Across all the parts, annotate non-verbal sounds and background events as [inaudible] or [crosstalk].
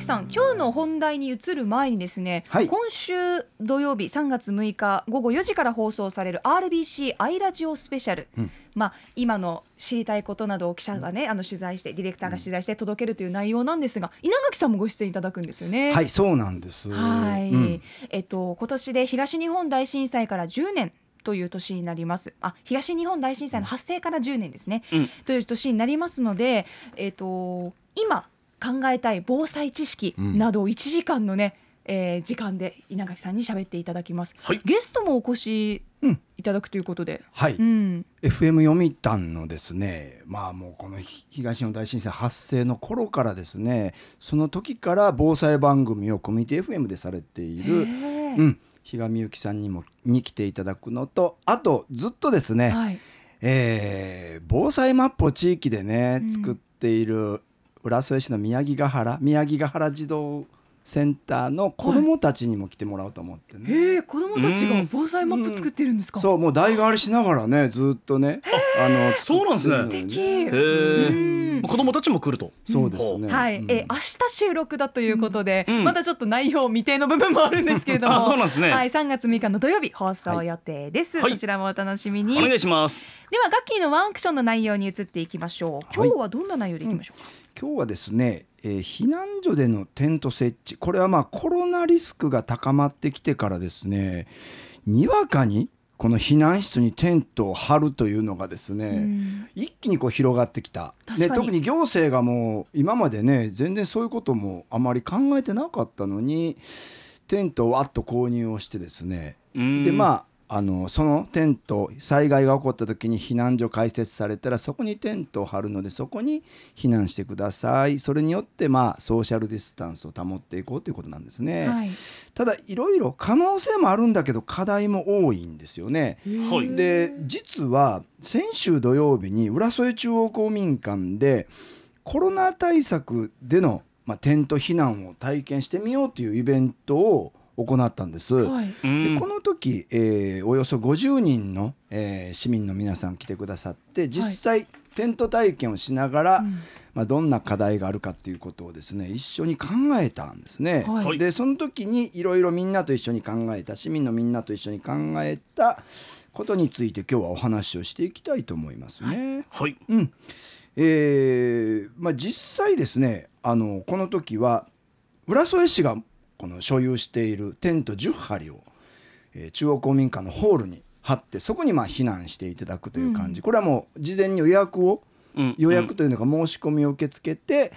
垣さん今日の本題に移る前にですね、はい。今週土曜日3月6日午後4時から放送される RBC アイラジオスペシャル、まあ今の知りたいことなどを記者がね、あの取材してディレクターが取材して届けるという内容なんですが稲垣さんもご出演いただくんですよね。はいそうなんです。はい、うん。えっと今年で東日本大震災から10年という年になります。あ、東日本大震災の発生から10年ですね。うん。という年になりますので、えっと今考えたい防災知識などを1時間のね、えー時間で稲垣さんに喋っていただきます。はい。ゲストもお越しうんいただくということで、はい、うん、FM 読谷のですねまあもうこのひ東日本大震災発生の頃からですねその時から防災番組をコミュニティ FM でされている、うん、比嘉さんにもに来ていただくのとあとずっとですね、はい、えー防災マップを地域でねうん。作っている浦添市の宮城ヶ原宮城ヶ原児童センターの子どもたちにも来てもらおうと思ってね。へえ、子供たちが防災マップ作ってるんですか？そうもう代替わりしながらねずっとねあのそうなんですね。素敵。へうん。え子供たちも来ると。そうですね。はい、うん。えー明日収録だということで、うん。まだちょっと内容未定の部分もあるんですけれども、あそうなんですね。はい、3月6日の土曜日放送予定です。はい。そちらもお楽しみに。お願いします。ではガッキーのワンアクションの内容に移っていきましょう。今日はどんな内容でいきましょうか？今日はですね、えー避難所でのテント設置。これはまあコロナリスクが高まってきてからですねにわかにこの避難室にテントを張るというのがですね、うん。一気にこう広がってきた。で特に行政がもう今までね全然そういうこともあまり考えてなかったのにテントをわっと購入をしてですね。うん。でまああのそのテント災害が起こった時に避難所開設されたらそこにテントを張るのでそこに避難してください。それによってまあソーシャルディスタンスを保っていこうということなんですね、はい。ただいろいろ可能性もあるんだけど課題も多いんですよね。はい。で実は先週土曜日に浦添中央公民館でコロナ対策での、まあ、テント避難を体験してみようというイベントを行ったんです。はい。うんでこの時、えーおよそ50人の、えー市民の皆さん来てくださって実際、テント体験をしながら、うんまあ、どんな課題があるかっていうことをですね一緒に考えたんですね。はいでその時にいろいろみんなと一緒に考えた市民のみんなと一緒に考えたことについて今日はお話をしていきたいと思いますね。はいうんえーまあ、実際ですねあのこの時は浦添市がこの所有しているテント10張を、えー中央公民館のホールに張ってそこにまあ避難していただくという感じ、これはもう事前に予約をうん。予約というのが申し込みを受け付けて、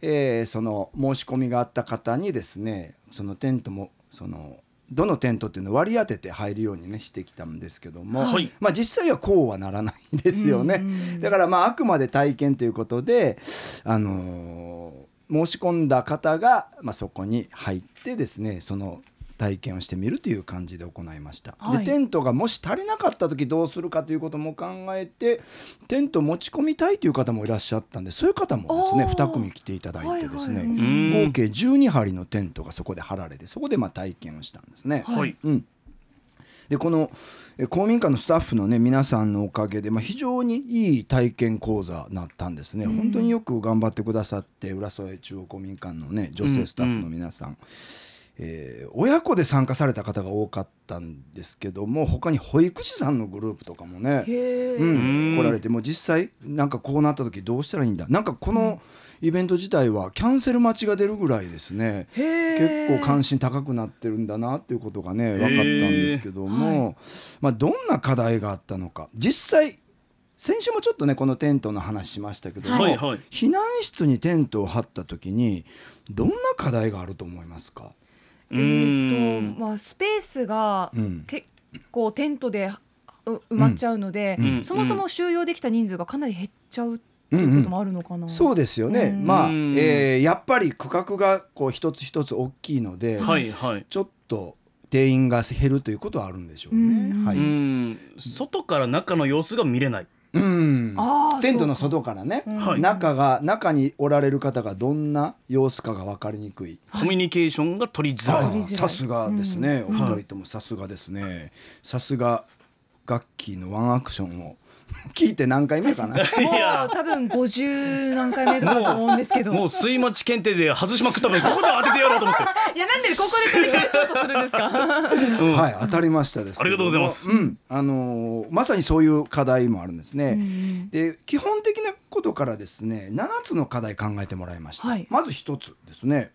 えーその申し込みがあった方にですねそのテントもそのどのテントっていうのを割り当てて入るようにねしてきたんですけども、はい。まあ、実際はこうはならないですよね。うん。だからまああくまで体験ということで、あのー申し込んだ方が、まあ、そこに入ってですねその体験をしてみるという感じで行いました、はい。でテントがもし足りなかった時どうするかということも考えてテント持ち込みたいという方もいらっしゃったんでそういう方もですねあー。2組来ていただいてですね、はいはい。うん合計12張のテントがそこで張られてそこでまあ体験をしたんですね。はい。うん、でこのえ公民館のスタッフのね皆さんのおかげで、まあ、非常にいい体験講座になったんですね、本当によく頑張ってくださって浦添中央公民館のね女性スタッフの皆さん、えー親子で参加された方が多かったんですけども他に保育士さんのグループとかもね。うんうん来られてもう実際なんかこうなった時どうしたらいいんだ？なんかこのイベント自体はキャンセル待ちが出るぐらいですね。へ結構関心高くなってるんだなっていうことがね分かったんですけども、まあ、どんな課題があったのか？実際先週もちょっとねこのテントの話しましたけども、はいはい。避難室にテントを張った時にどんな課題があると思いますか、えーとまあスペースが、うん。結構テントでう埋まっちゃうので、うん。そもそも収容できた人数がかなり減っちゃうってうんいううんこともあるのかな。そうですよね、うん。まあ、うん。えーやっぱり区画がこう一つ一つ大きいので、はいはい。ちょっと定員が減るということはあるんでしょうね。うん。はい。うん。外から中の様子が見れないうん。あーテントの外からね、うん。はい。中が中におられる方がどんな様子かが分かりにくい。コミュニケーションが取りづらい。さすがですね、うん。お二人ともさすがですね、さすがガッキーのワンアクションを聞いて何回目かな？いや。もう多分50何回目だと思うんですけど。もう水待ち検定で外しまくったのにここで当ててやろうと思って。[laughs] いやなんでここで繰り返そうとするんですか？はい当たりましたですありがとうございます。うん。あのーまさにそういう課題もあるんですね、で基本的なことからですね7つの課題考えてもらいました、はい。まず一つですね。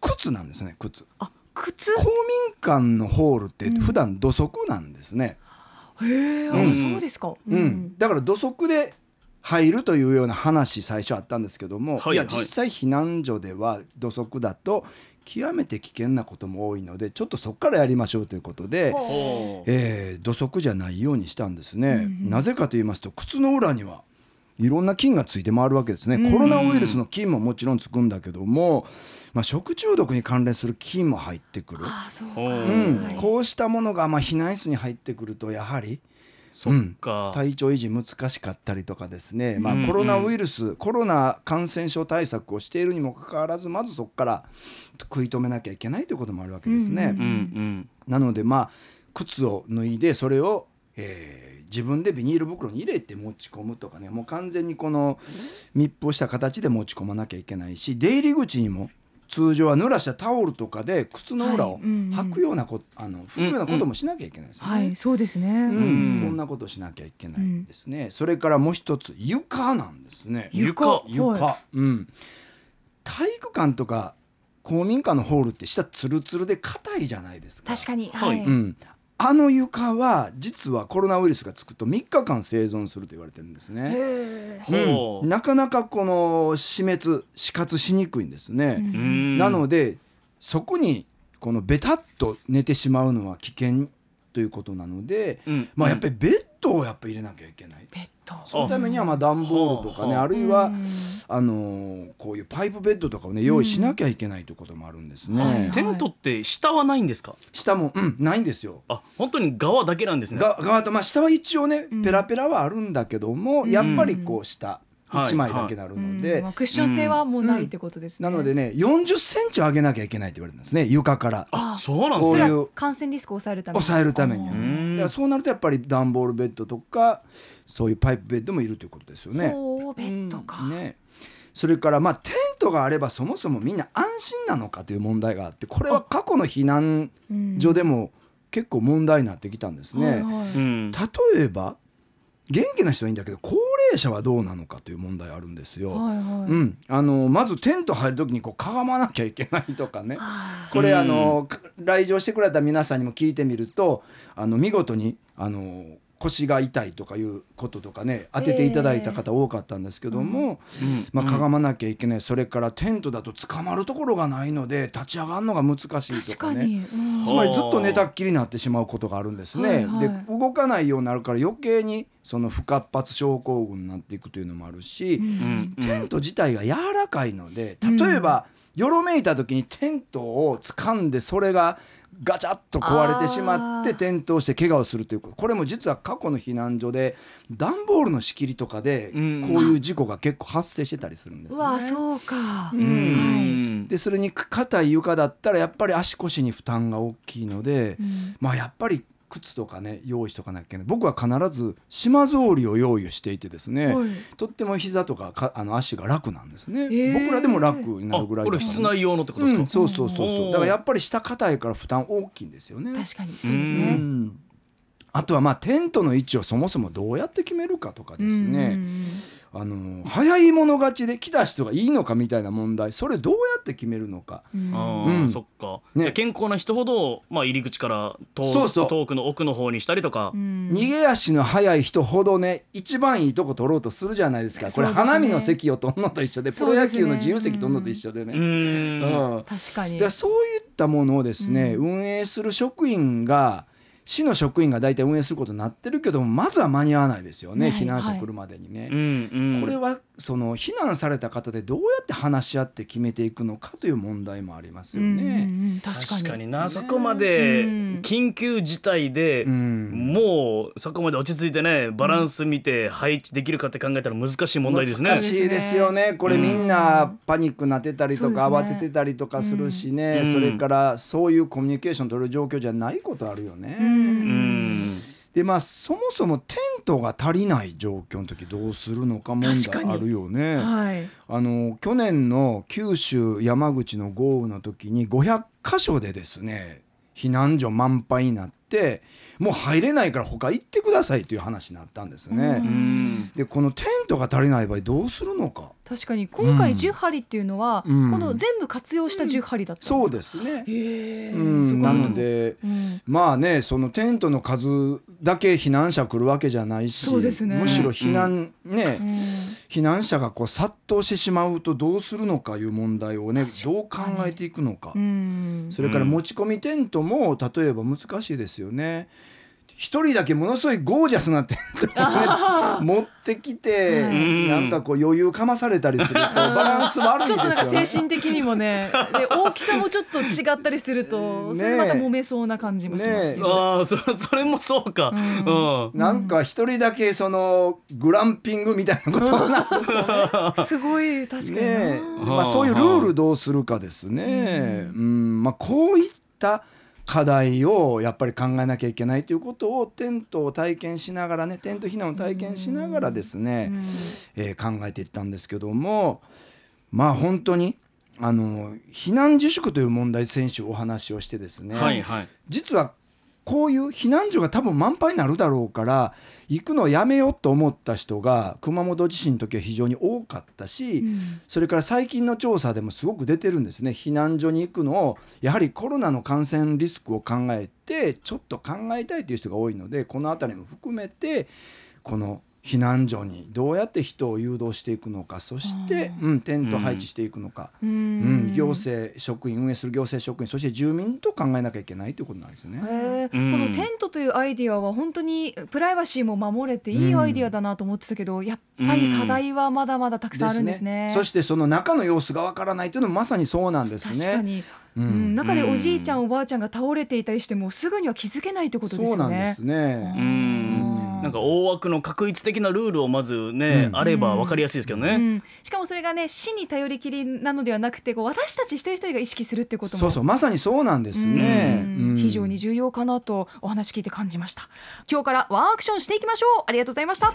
靴なんですね靴。あ靴？公民館のホールって普段土足なんですね、へえ、あうん。そうですか。うん。だから土足で入るというような話最初あったんですけども、い、やはい。はい実際避難所では土足だと極めて危険なことも多いのでちょっとそこからやりましょうということで、えー土足じゃないようにしたんですね、なぜかと言いますと靴の裏にはいろんな菌がついて回るわけですね、コロナウイルスの菌ももちろんつくんだけども、まあ、食中毒に関連する菌も入ってくる、あそうん、こうしたものがまあ避難室に入ってくるとやはりそっか、体調維持難しかったりとかですね、まあうんうん。コロナウイルス、コロナ感染症対策をしているにもかかわらずまずそこから食い止めなきゃいけないということもあるわけですね。うんうん。なのでまあ靴を脱いでそれを、えー自分でビニール袋に入れて持ち込むとかね。もう完全にこの密封した形で持ち込まなきゃいけないし出入り口にも通常は濡らしたタオルとかで靴の裏をはい。うんうん。履くようなこ、あの拭くようなこともしなきゃいけないですよね。はい、そうですね。うん。うん。こんなことしなきゃいけないですね、それからもう一つ床なんですね。床。床、はうん。体育館とか公民館のホールって下ツルツルで硬いじゃないですか。確かに。はい。うん、あの床は実はコロナウイルスがつくと3日間生存すると言われてるんですね。うなかなかこの死滅死活しにくいんですね。うんなのでそこにこのベタっと寝てしまうのは危険ということなので、うんまあやっぱりベッドをやっぱ入れなきゃいけない。ベッド。そのためにはまあ段ボールとかねはああるいはうん。あのーこういうパイプベッドとかをね用意しなきゃいけないということもあるんですね。はいテントって下はないんですか？下もうんないんですよ。あ本当に側だけなんですね。が側とまあ下は一応ねうん。ペラペラはあるんだけども、やっぱりこう下。はい1枚だけなるので、クッション性はもうないってことですね。なのでね40センチ上げなきゃいけないって言われてるんですね床から。あそうなんですね。こういうそれは感染リスクを抑えるために。抑えるためにだからそうなるとやっぱり段ボールベッドとかそういうパイプベッドもいるということですよね。ベッドか。うん。ね。それからまあテントがあればそもそもみんな安心なのかという問題があってこれは過去の避難所でも結構問題になってきたんですね。はいはい。うん。例えば元気な人はいいんだけど高齢者はどうなのかという問題あるんですよ。はいはい。うん、あのまずテント入る時にこうかがまなきゃいけないとかねあこれうんあのか来場してくれた皆さんにも聞いてみるとあの見事にあの腰が痛いとかいうこととかね当てていただいた方多かったんですけども、うんまあ、かがまなきゃいけない。それからテントだと捕まるところがないので立ち上がるのが難しい確とかね。うん。つまりずっと寝たっきりになってしまうことがあるんですね。はいはい。で動かないようになるから余計にその不活発症候群になっていくというのもあるし、うん。テント自体が柔らかいので例えば、よろめいた時にテントを掴んでそれがガチャッと壊れてしまって転倒して怪我をするということ。これも実は過去の避難所で段ボールの仕切りとかでこううんいう事故が結構発生してたりするんですね。うわそうか。でそれに硬い床だったらやっぱり足腰に負担が大きいので、うん。まあやっぱり靴とかね用意しとかなきゃいけない。僕は必ず島草履を用意していてですね、はい。とっても膝とかかあの足が楽なんですね、ー。僕らでも楽になあるぐらいこれ室内用のってことですか、うん、そうそうそうそう。だからやっぱり下硬いから負担大きいんですよね。確かにそうですうね。ん。あとはまあテントの位置をそもそもどうやって決めるかとかですね、うんあの早い者勝ちで来た人がいいのかみたいな問題それどうやって決めるのか。うん。あうーん。そっか、ね。健康な人ほど、まあ、入り口から遠そうそう。遠くの奥の方にしたりとか、うん。逃げ足の速い人ほどね一番いいとこ取ろうとするじゃないですか。これ花見の席を取るのと一緒でプロ野球の自由席取るのと一緒でね。うーん。うん。確かに。でそういったものをですね、運営する職員が市の職員が大体運営することになってるけどもまずは間に合わないですよね、はい避難者来るまでにね。これはその避難された方でどうやって話し合って決めていくのかという問題もありますよね。うん確かに。な、そこまでうん緊急事態で、うん。もうそこまで落ち着いてねバランス見て配置できるかって考えたら難しい問題ですね。難。しいですよね。これみんなパニックになってたりとか、慌ててたりとかするしね、うん。それからそういうコミュニケーション取る状況じゃないことあるよね。うん。うんでまあそもそもテントが足りない状況の時どうするのか問題あるよね。はい。あの去年の九州山口の豪雨の時に500箇所でですね避難所満杯になってもう入れないから他行ってくださいという話になったんですね。うん。うんでこのテントが足りない場合どうするのか。確かに今回10針っていうのは、うん。この全部活用した10針だったんですか、そうですね。へえ、うん、なので、うん。まあねそのテントの数だけ避難者来るわけじゃないしそうですね。むしろ避難、ね、うん。避難者がこう殺到してしまうとどうするのかいう問題をねどう考えていくのか、うん。それから持ち込みテントも例えば難しいですよね。一人だけものすごいゴージャスなテントをね持ってきて、うん。なんかこう余裕かまされたりするとバランス悪いんですよね。ちょっとなんか精神的にもね。で大きさもちょっと違ったりすると、ねそれまた揉めそうな感じもしますよ、ああそそれもそうか。うん。うん。なんか一人だけそのグランピングみたいなことになると。ね [laughs] すごい確かにまあ、はあそういうルールどうするかですね。うん。まあ、こういった課題をやっぱり考えなきゃいけないということをテントを体験しながらねテント避難を体験しながらですね、えー考えていったんですけどもまあ本当にあの避難自粛という問題先週お話をしてですね、はいはい。実はこういう避難所が多分満杯になるだろうから行くのをやめようと思った人が熊本地震の時は非常に多かったし、うん。それから最近の調査でもすごく出てるんですね。避難所に行くのをやはりコロナの感染リスクを考えてちょっと考えたいという人が多いのでこの辺りも含めてこの避難所にどうやって人を誘導していくのかそして、うん、テント配置していくのか、ううんん行政職員運営する行政職員そして住民と考えなきゃいけないということなんですね。へえうん。このテントというアイディアは本当にプライバシーも守れていいアイディアだなと思ってたけど、やっぱり課題はまだまだたくさんあるんですね。そしてその中の様子がわからないというのもまさにそうなんですね。ううん。ん、中でおじいちゃん、うおばあちゃんが倒れていたりしてもすぐには気づけないってことですそうなんでよね。すね。うん。なんか大枠の確一的なルールをまずね、うん。あれば分かりやすいですけどね。うん、しかもそれがね死に頼りきりなのではなくてこう私たち一人一人が意識するってことも。そうそうまさにそうなんですね。うん。うん。非常に重要かなとお話聞いて感じました。今日からワンアクションしていきましょう。ありがとうございました